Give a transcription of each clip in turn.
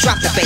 drop the bass.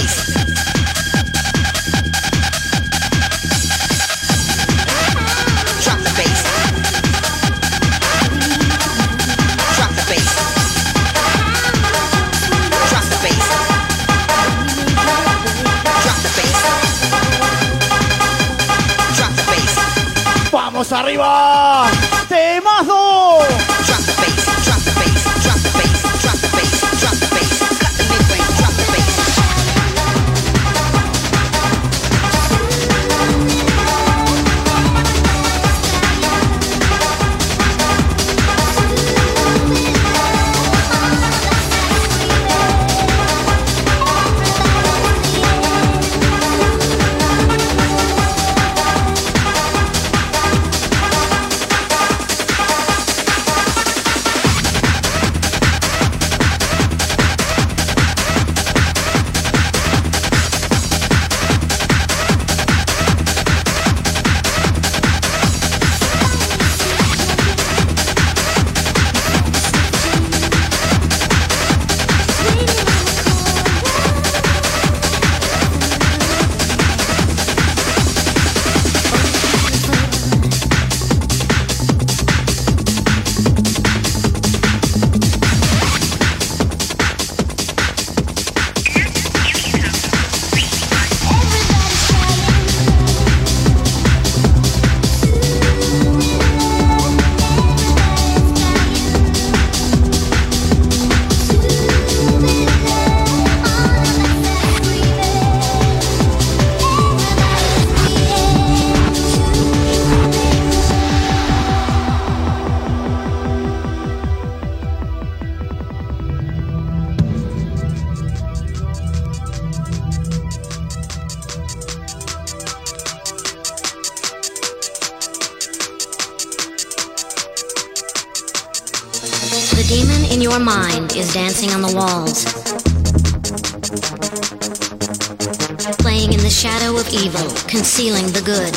Concealing the good.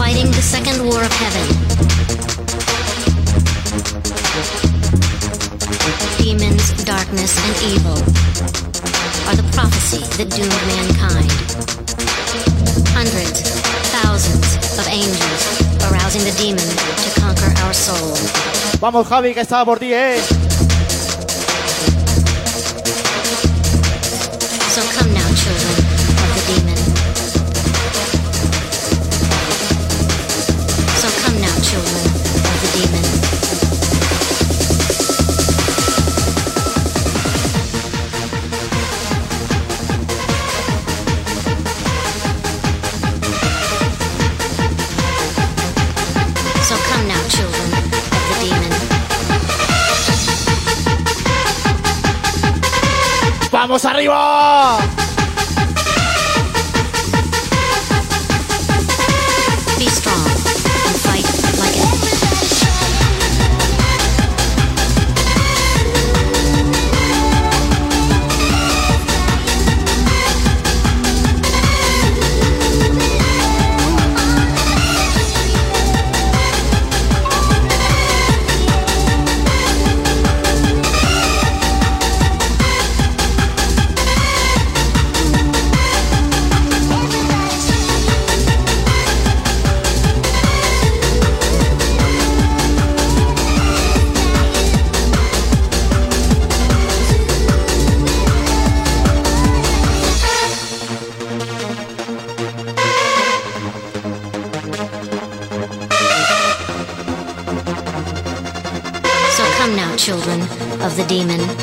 Fighting the second war of heaven. Demons, darkness, and evil are the prophecy that doomed mankind. Hundreds, thousands of angels arousing the demon to conquer our soul. Vamos, Javi, que estaba por ti, eh. ¡Vamos arriba! Demon.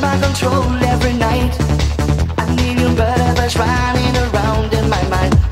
my control every night. I need you, but I was running around in my mind.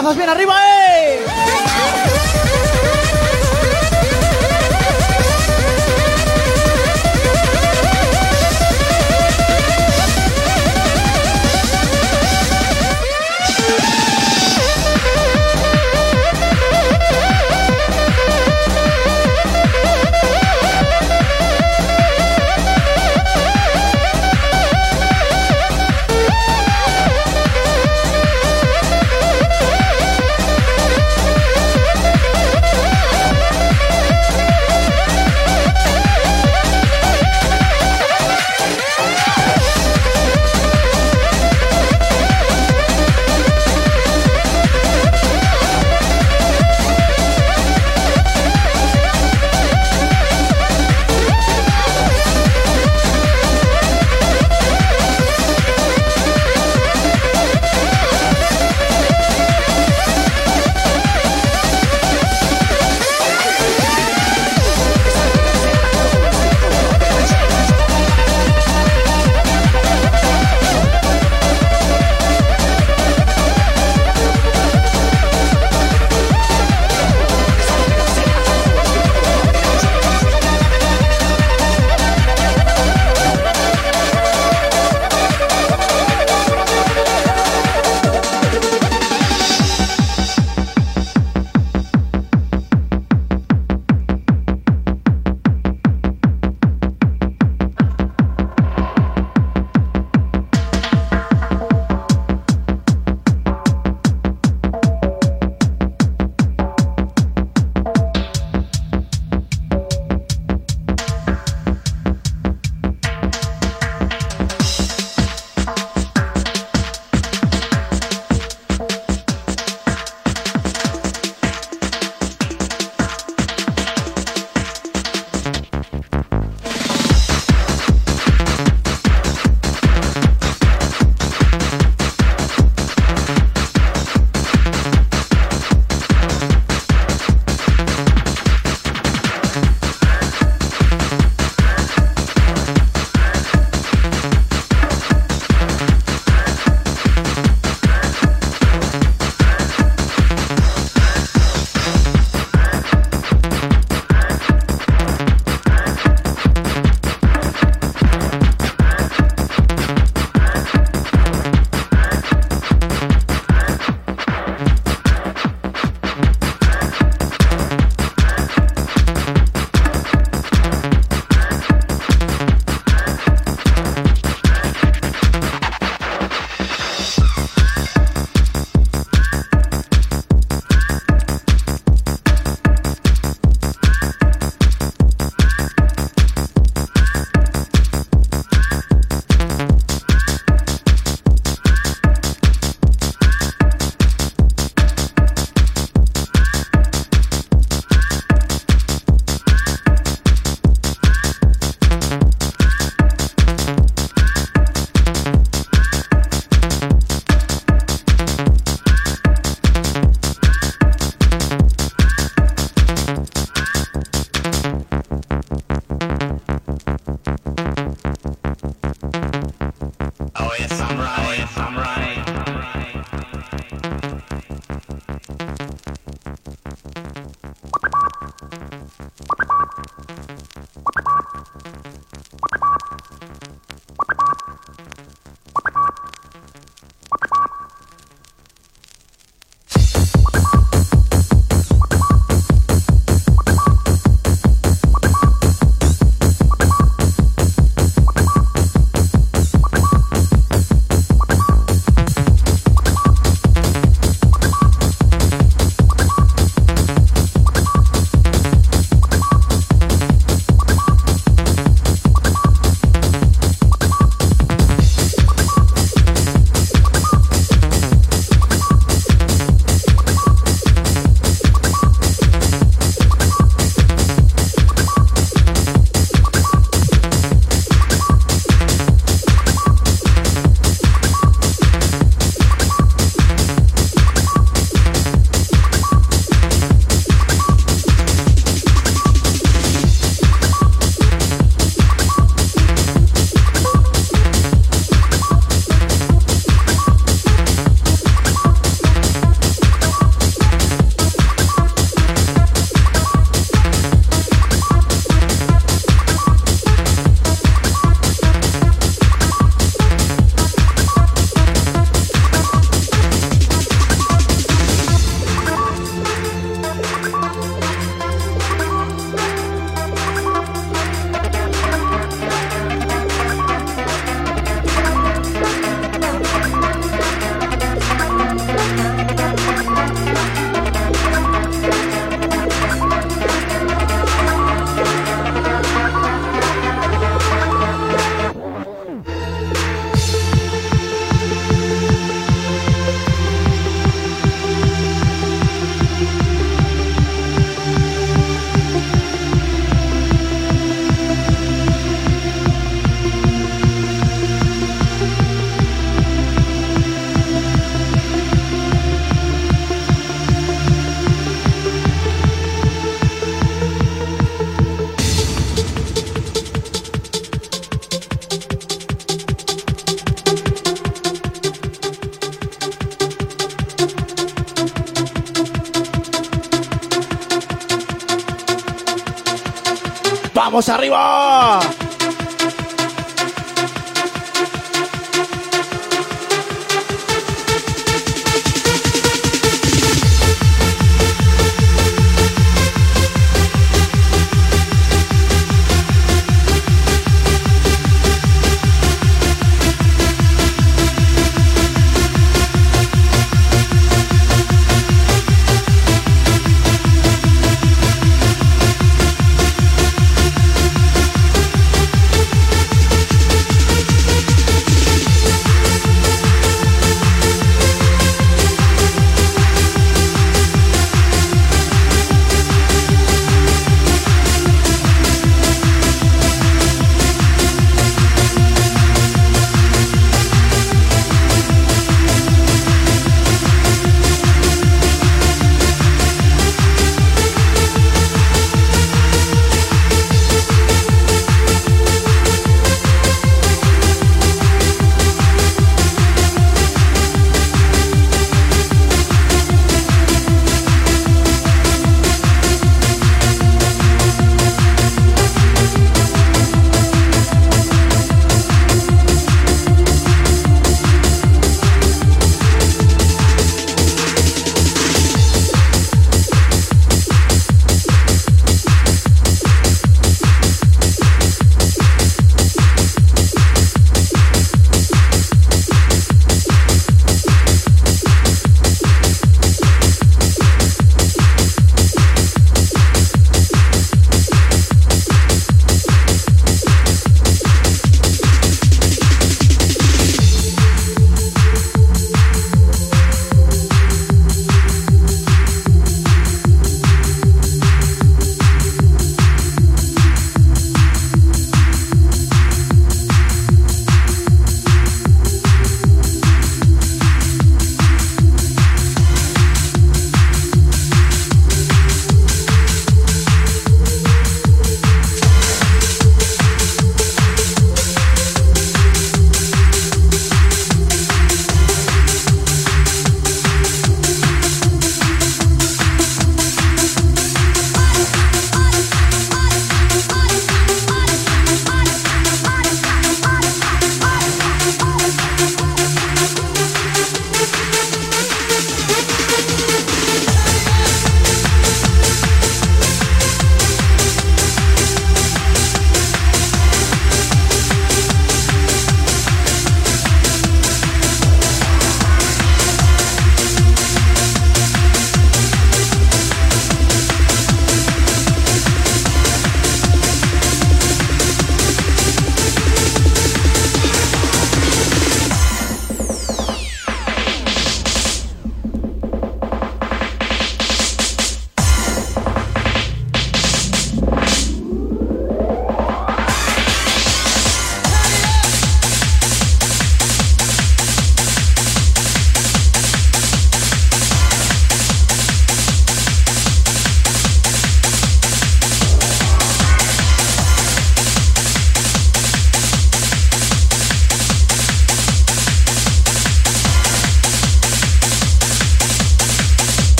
brazos bien arriba, eh.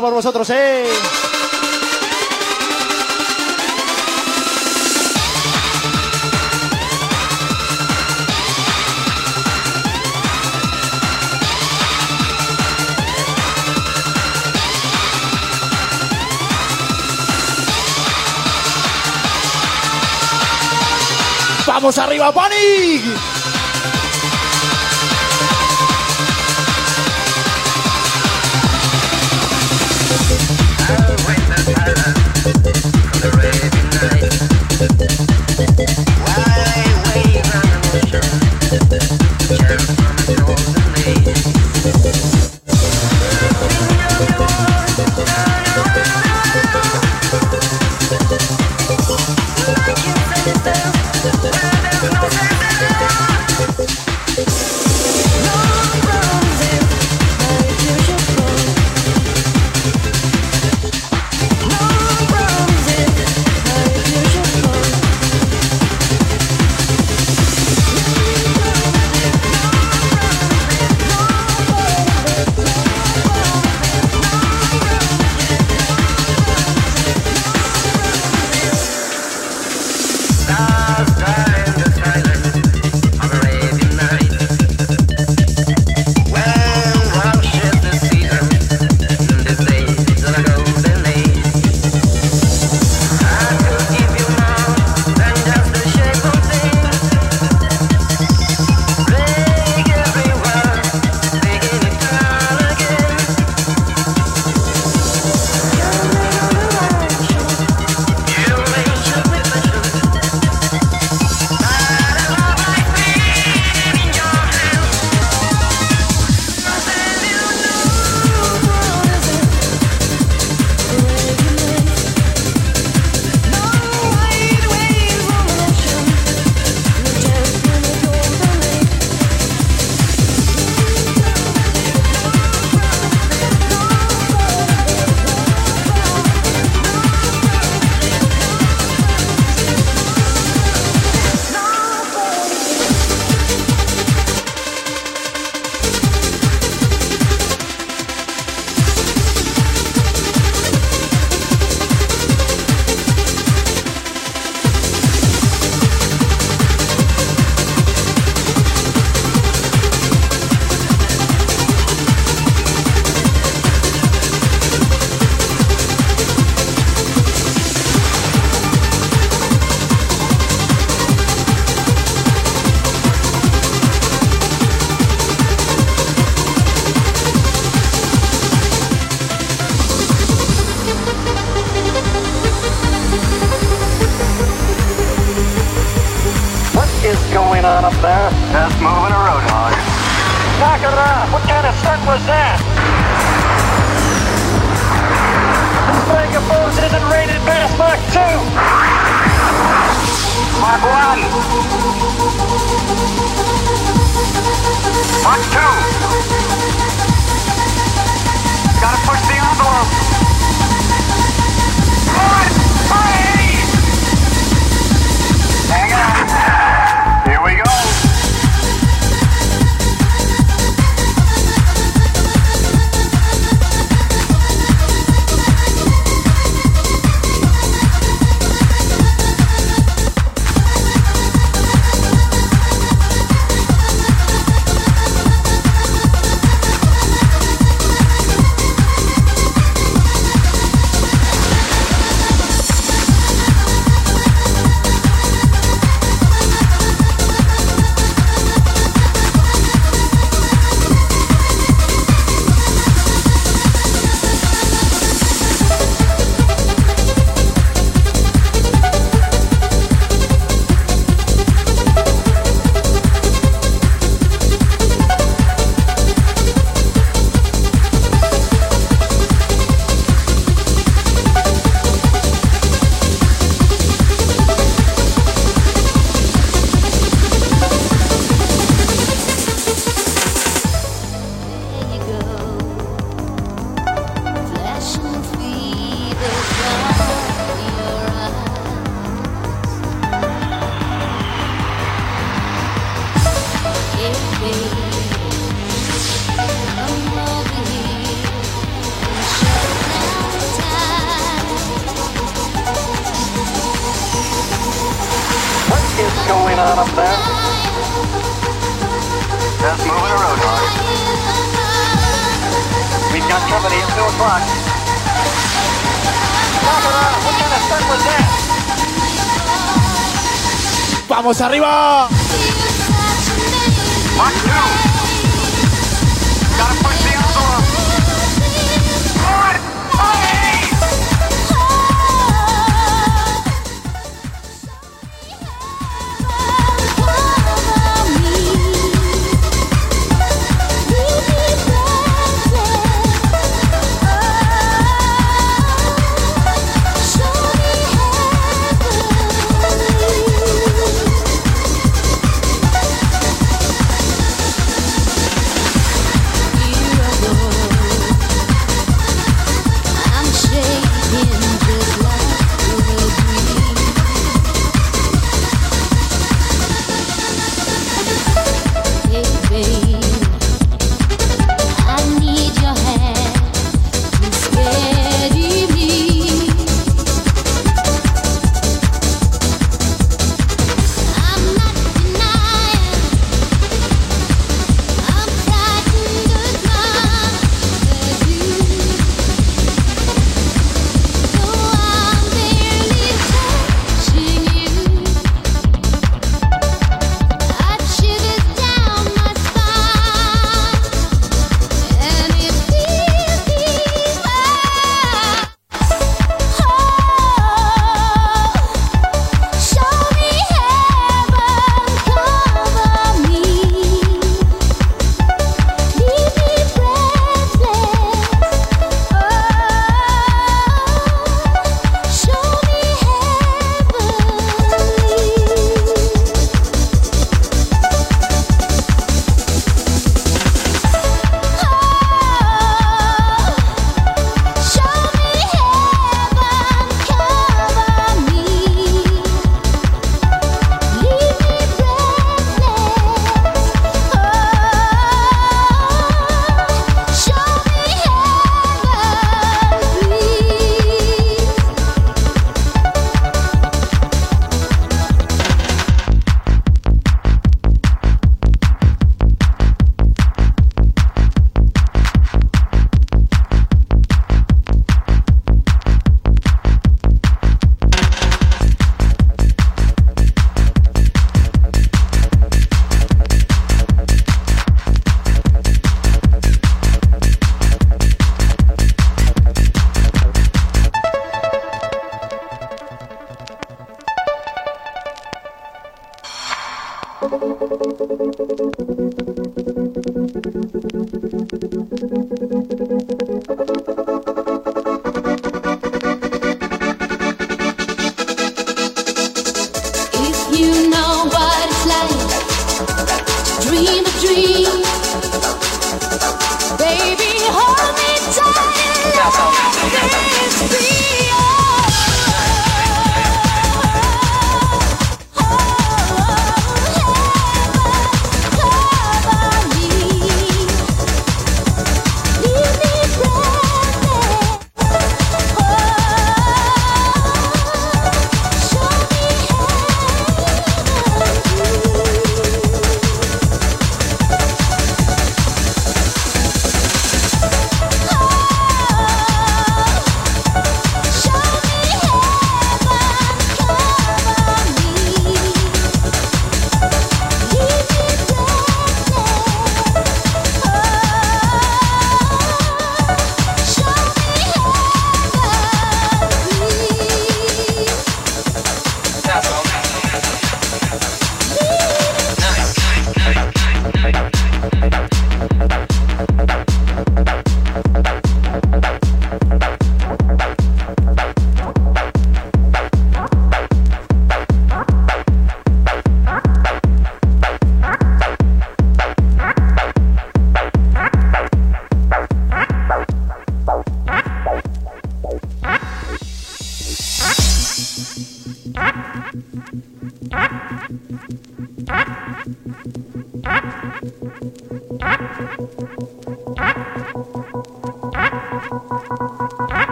Por vosotros, eh. ¡Vamos arriba, Panic! I, I,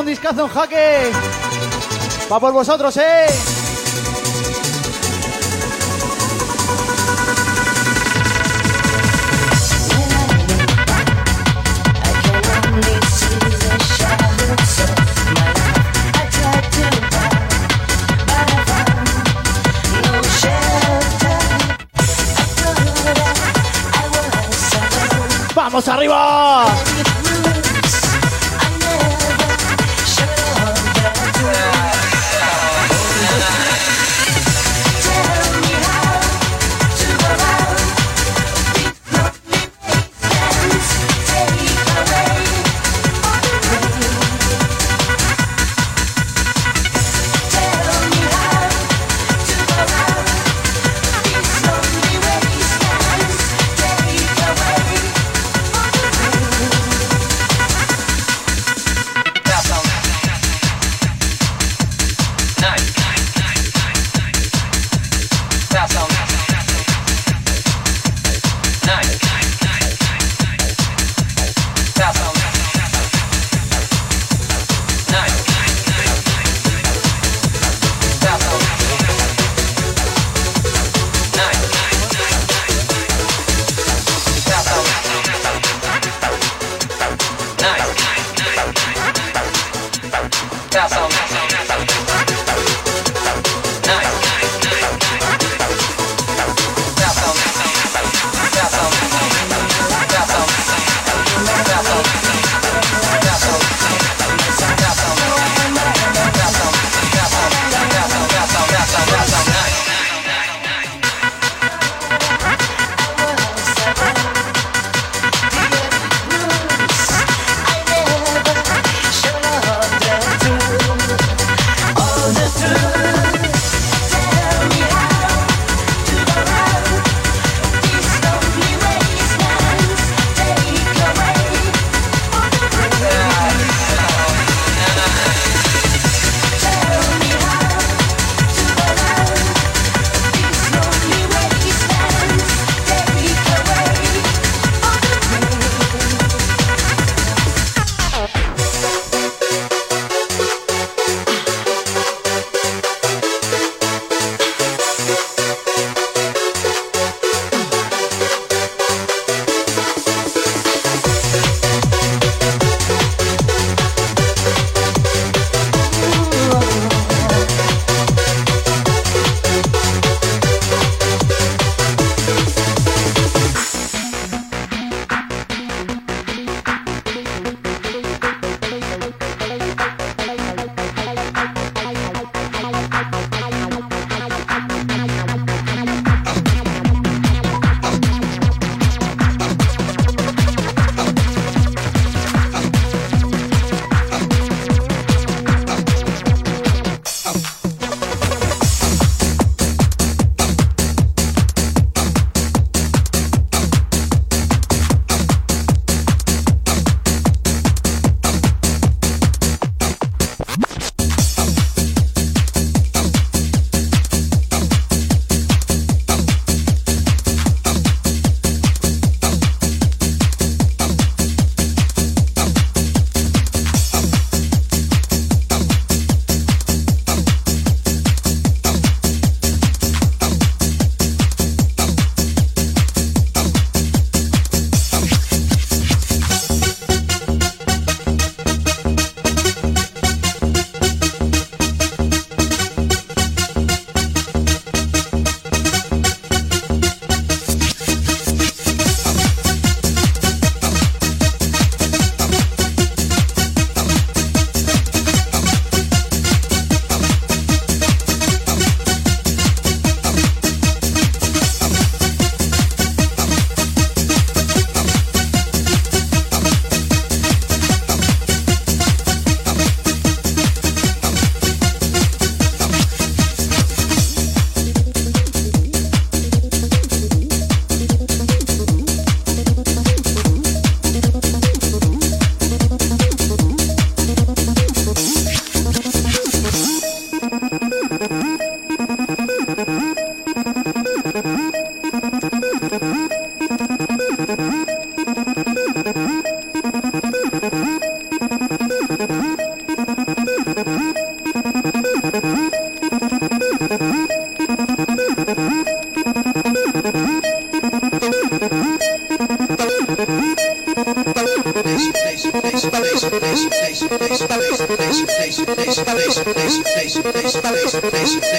un discazo en jaque. Va por vosotros, eh. ¡Vamos arriba!